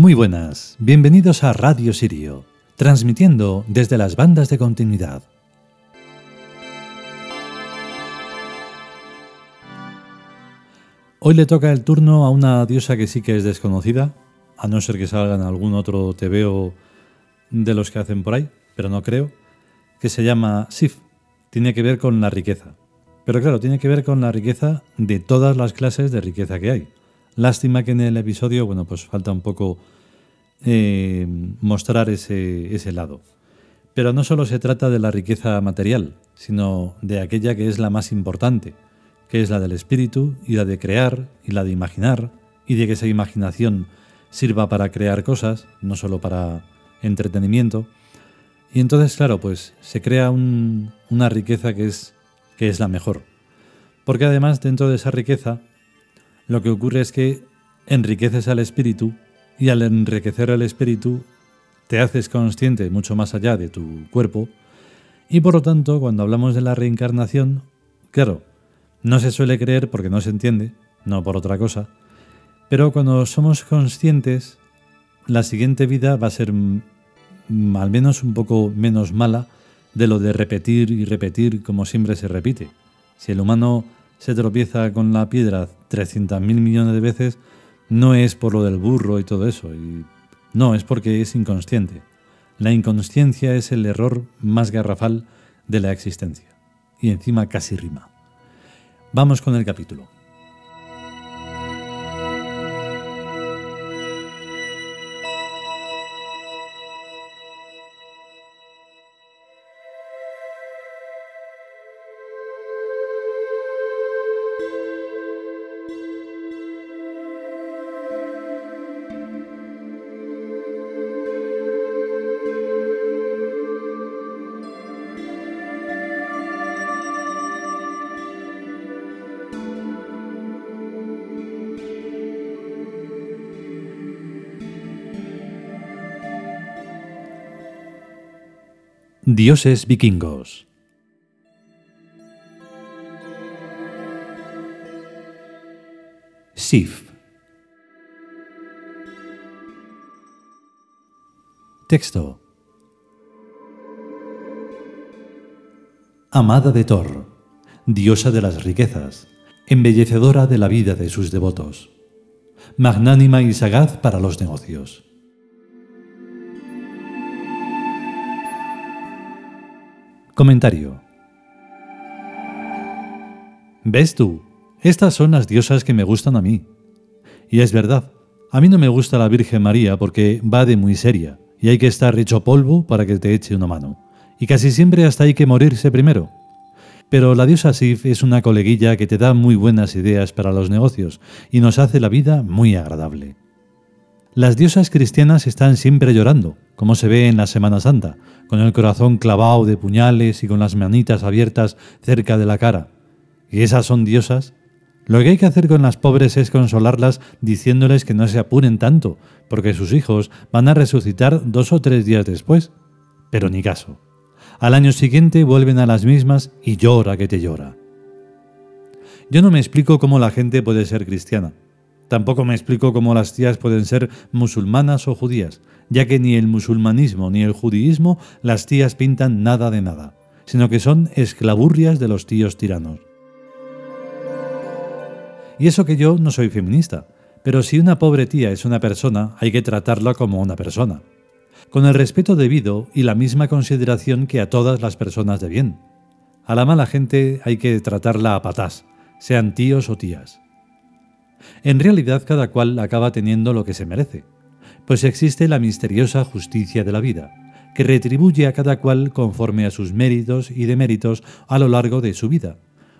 Muy buenas, bienvenidos a Radio Sirio, transmitiendo desde las bandas de continuidad. Hoy le toca el turno a una diosa que sí que es desconocida, a no ser que salga en algún otro TVO de los que hacen por ahí, pero no creo, que se llama Sif. Tiene que ver con la riqueza. Pero claro, tiene que ver con la riqueza de todas las clases de riqueza que hay. Lástima que en el episodio, bueno, pues falta un poco eh, mostrar ese, ese lado. Pero no solo se trata de la riqueza material, sino de aquella que es la más importante, que es la del espíritu y la de crear y la de imaginar, y de que esa imaginación sirva para crear cosas, no solo para entretenimiento. Y entonces, claro, pues se crea una riqueza que es, que es la mejor. Porque además, dentro de esa riqueza, lo que ocurre es que enriqueces al espíritu y al enriquecer al espíritu te haces consciente mucho más allá de tu cuerpo y por lo tanto cuando hablamos de la reencarnación, claro, no se suele creer porque no se entiende, no por otra cosa, pero cuando somos conscientes, la siguiente vida va a ser al menos un poco menos mala de lo de repetir y repetir como siempre se repite. Si el humano se tropieza con la piedra 300.000 millones de veces, no es por lo del burro y todo eso, y no, es porque es inconsciente. La inconsciencia es el error más garrafal de la existencia, y encima casi rima. Vamos con el capítulo. Dioses vikingos. Sif. Texto. Amada de Thor, diosa de las riquezas, embellecedora de la vida de sus devotos, magnánima y sagaz para los negocios Comentario. ¿Ves tú? Estas son las diosas que me gustan a mí. Y es verdad, a mí no me gusta la Virgen María porque va de muy seria y hay que estar hecho polvo para que te eche una mano. Y casi siempre hasta hay que morirse primero. Pero la diosa Sif es una coleguilla que te da muy buenas ideas para los negocios y nos hace la vida muy agradable. Las diosas cristianas están siempre llorando, como se ve en la Semana Santa, con el corazón clavado de puñales y con las manitas abiertas cerca de la cara. ¿Y esas son diosas? Lo que hay que hacer con las pobres es consolarlas diciéndoles que no se apuren tanto, porque sus hijos van a resucitar dos o tres días después. Pero ni caso. Al año siguiente vuelven a las mismas y llora que te llora. Yo no me explico cómo la gente puede ser cristiana. Tampoco me explico cómo las tías pueden ser musulmanas o judías, ya que ni el musulmanismo ni el judaísmo las tías pintan nada de nada, sino que son esclaburrias de los tíos tiranos. Y eso que yo no soy feminista, pero si una pobre tía es una persona, hay que tratarla como una persona, con el respeto debido y la misma consideración que a todas las personas de bien. A la mala gente hay que tratarla a patás, sean tíos o tías. En realidad cada cual acaba teniendo lo que se merece, pues existe la misteriosa justicia de la vida, que retribuye a cada cual conforme a sus méritos y deméritos a lo largo de su vida,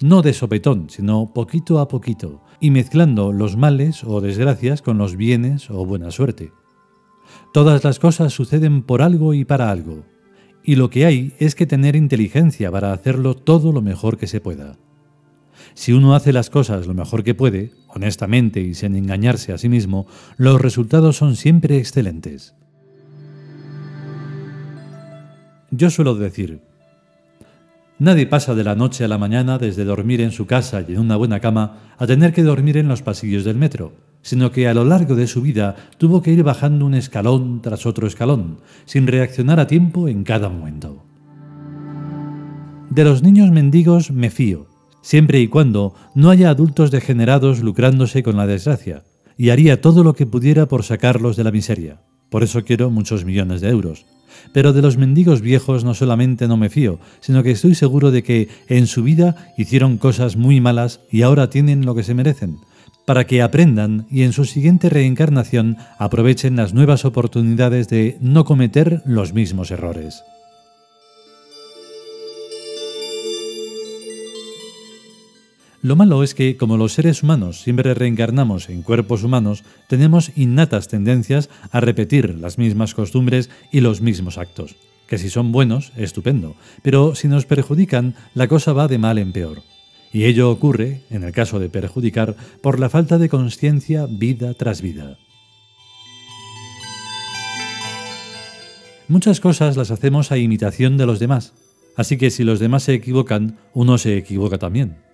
no de sopetón, sino poquito a poquito, y mezclando los males o desgracias con los bienes o buena suerte. Todas las cosas suceden por algo y para algo, y lo que hay es que tener inteligencia para hacerlo todo lo mejor que se pueda. Si uno hace las cosas lo mejor que puede, honestamente y sin engañarse a sí mismo, los resultados son siempre excelentes. Yo suelo decir, Nadie pasa de la noche a la mañana desde dormir en su casa y en una buena cama a tener que dormir en los pasillos del metro, sino que a lo largo de su vida tuvo que ir bajando un escalón tras otro escalón, sin reaccionar a tiempo en cada momento. De los niños mendigos me fío, siempre y cuando no haya adultos degenerados lucrándose con la desgracia, y haría todo lo que pudiera por sacarlos de la miseria. Por eso quiero muchos millones de euros. Pero de los mendigos viejos no solamente no me fío, sino que estoy seguro de que en su vida hicieron cosas muy malas y ahora tienen lo que se merecen, para que aprendan y en su siguiente reencarnación aprovechen las nuevas oportunidades de no cometer los mismos errores. Lo malo es que, como los seres humanos siempre reencarnamos en cuerpos humanos, tenemos innatas tendencias a repetir las mismas costumbres y los mismos actos. Que si son buenos, estupendo, pero si nos perjudican, la cosa va de mal en peor. Y ello ocurre, en el caso de perjudicar, por la falta de conciencia vida tras vida. Muchas cosas las hacemos a imitación de los demás, así que si los demás se equivocan, uno se equivoca también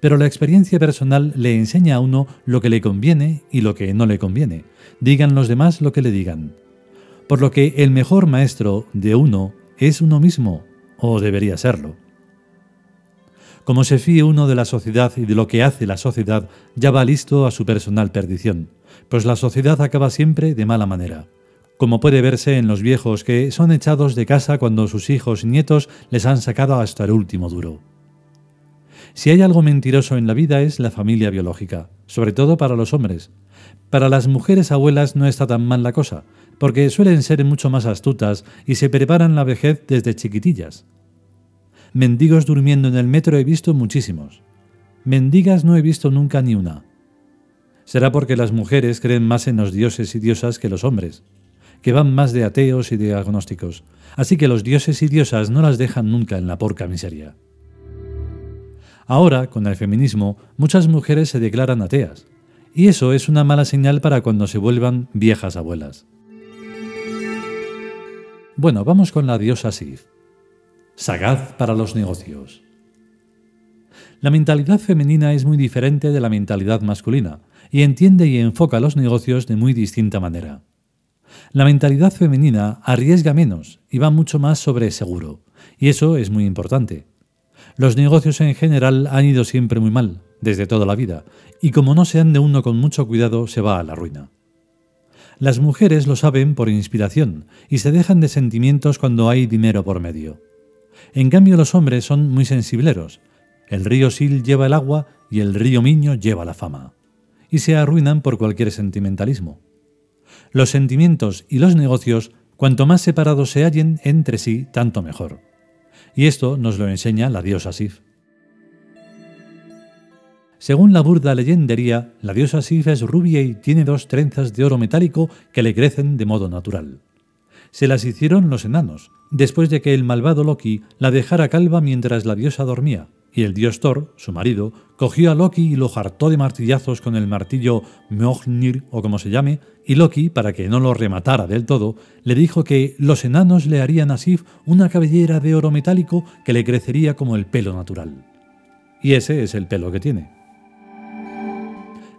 pero la experiencia personal le enseña a uno lo que le conviene y lo que no le conviene. Digan los demás lo que le digan. Por lo que el mejor maestro de uno es uno mismo, o debería serlo. Como se fíe uno de la sociedad y de lo que hace la sociedad, ya va listo a su personal perdición, pues la sociedad acaba siempre de mala manera como puede verse en los viejos que son echados de casa cuando sus hijos y nietos les han sacado hasta el último duro. Si hay algo mentiroso en la vida es la familia biológica, sobre todo para los hombres. Para las mujeres abuelas no está tan mal la cosa, porque suelen ser mucho más astutas y se preparan la vejez desde chiquitillas. Mendigos durmiendo en el metro he visto muchísimos. Mendigas no he visto nunca ni una. Será porque las mujeres creen más en los dioses y diosas que los hombres, que van más de ateos y de agnósticos. Así que los dioses y diosas no las dejan nunca en la porca miseria. Ahora, con el feminismo, muchas mujeres se declaran ateas, y eso es una mala señal para cuando se vuelvan viejas abuelas. Bueno, vamos con la diosa Sif. Sagaz para los negocios. La mentalidad femenina es muy diferente de la mentalidad masculina y entiende y enfoca los negocios de muy distinta manera. La mentalidad femenina arriesga menos y va mucho más sobre seguro, y eso es muy importante. Los negocios en general han ido siempre muy mal, desde toda la vida, y como no se ande uno con mucho cuidado, se va a la ruina. Las mujeres lo saben por inspiración y se dejan de sentimientos cuando hay dinero por medio. En cambio los hombres son muy sensibleros. El río Sil lleva el agua y el río Miño lleva la fama. Y se arruinan por cualquier sentimentalismo. Los sentimientos y los negocios, cuanto más separados se hallen entre sí, tanto mejor y esto nos lo enseña la diosa Sif. Según la burda leyendería, la diosa Sif es rubia y tiene dos trenzas de oro metálico que le crecen de modo natural. Se las hicieron los enanos, después de que el malvado Loki la dejara calva mientras la diosa dormía, y el dios Thor, su marido, cogió a Loki y lo hartó de martillazos con el martillo Mjolnir o como se llame, y Loki, para que no lo rematara del todo, le dijo que los enanos le harían a Sif una cabellera de oro metálico que le crecería como el pelo natural. Y ese es el pelo que tiene.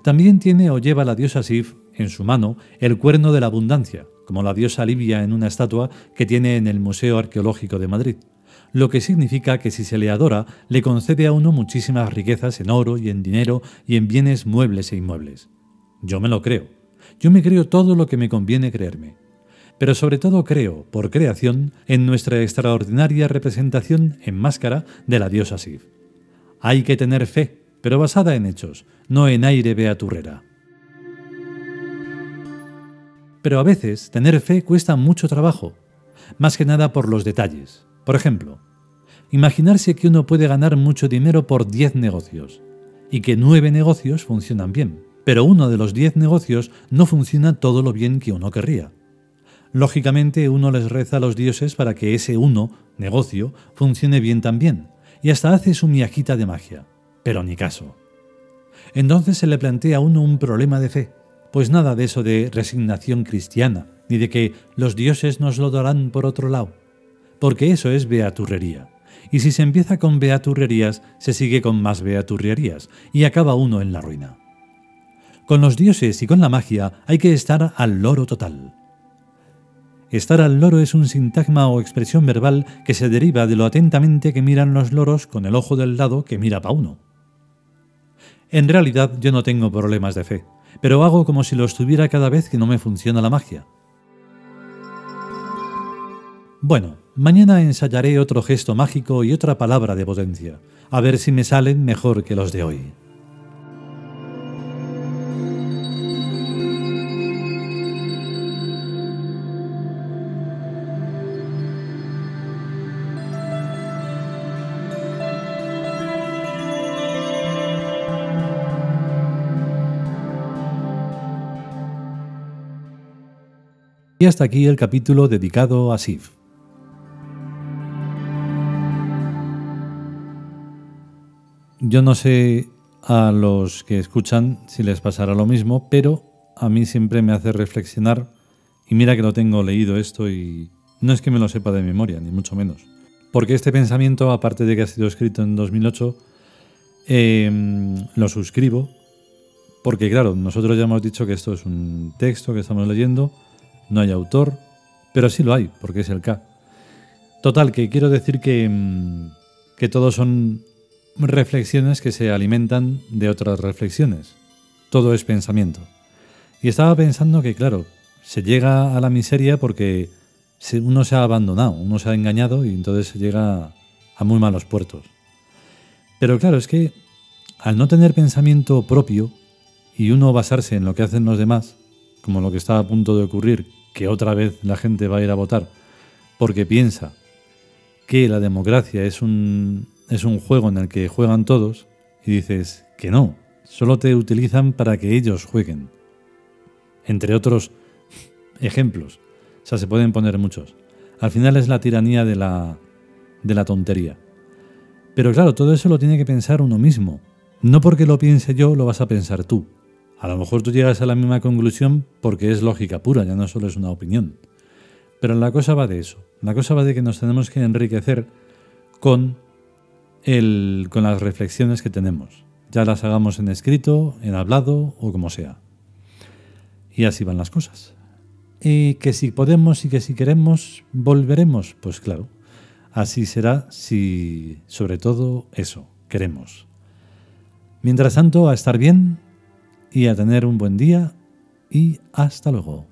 También tiene o lleva la diosa Sif en su mano el cuerno de la abundancia, como la diosa Livia en una estatua que tiene en el Museo Arqueológico de Madrid lo que significa que si se le adora, le concede a uno muchísimas riquezas en oro y en dinero y en bienes muebles e inmuebles. Yo me lo creo. Yo me creo todo lo que me conviene creerme. Pero sobre todo creo, por creación, en nuestra extraordinaria representación en máscara de la diosa Sif. Hay que tener fe, pero basada en hechos, no en aire beaturrera. Pero a veces tener fe cuesta mucho trabajo, más que nada por los detalles. Por ejemplo, imaginarse que uno puede ganar mucho dinero por 10 negocios y que 9 negocios funcionan bien, pero uno de los 10 negocios no funciona todo lo bien que uno querría. Lógicamente uno les reza a los dioses para que ese uno, negocio, funcione bien también, y hasta hace su miajita de magia, pero ni caso. Entonces se le plantea a uno un problema de fe, pues nada de eso de resignación cristiana, ni de que los dioses nos lo darán por otro lado porque eso es beaturrería. y si se empieza con beaturrerías, se sigue con más beaturrerías, y acaba uno en la ruina. Con los dioses y con la magia hay que estar al loro total. Estar al loro es un sintagma o expresión verbal que se deriva de lo atentamente que miran los loros con el ojo del lado que mira pa' uno. En realidad yo no tengo problemas de fe, pero hago como si los tuviera cada vez que no me funciona la magia. Bueno, mañana ensayaré otro gesto mágico y otra palabra de potencia, a ver si me salen mejor que los de hoy. Y hasta aquí el capítulo dedicado a Sif. Yo no sé a los que escuchan si les pasará lo mismo, pero a mí siempre me hace reflexionar, y mira que lo tengo leído esto y no es que me lo sepa de memoria, ni mucho menos. Porque este pensamiento, aparte de que ha sido escrito en 2008, em, lo suscribo, porque claro, nosotros ya hemos dicho que esto es un texto que estamos leyendo, no hay autor, pero sí lo hay, porque es el K. Total, que quiero decir que, mm, que todos son reflexiones que se alimentan de otras reflexiones. Todo es pensamiento. Y estaba pensando que, claro, se llega a la miseria porque uno se ha abandonado, uno se ha engañado y entonces se llega a muy malos puertos. Pero claro, es que al no tener pensamiento propio y uno basarse en lo que hacen los demás, como lo que está a punto de ocurrir, que otra vez la gente va a ir a votar porque piensa que la democracia es un, es un juego en el que juegan todos y dices que no, solo te utilizan para que ellos jueguen. Entre otros ejemplos. O sea, se pueden poner muchos. Al final es la tiranía de la, de la tontería. Pero claro, todo eso lo tiene que pensar uno mismo. No porque lo piense yo, lo vas a pensar tú. A lo mejor tú llegas a la misma conclusión porque es lógica pura, ya no solo es una opinión. Pero la cosa va de eso. La cosa va de que nos tenemos que enriquecer con, con las reflexiones que tenemos. Ya las hagamos en escrito, en hablado o como sea. Y así van las cosas. Y que si podemos y que si queremos, volveremos. Pues claro, así será si, sobre todo, eso, queremos. Mientras tanto, a estar bien, y a tener un buen día y hasta luego.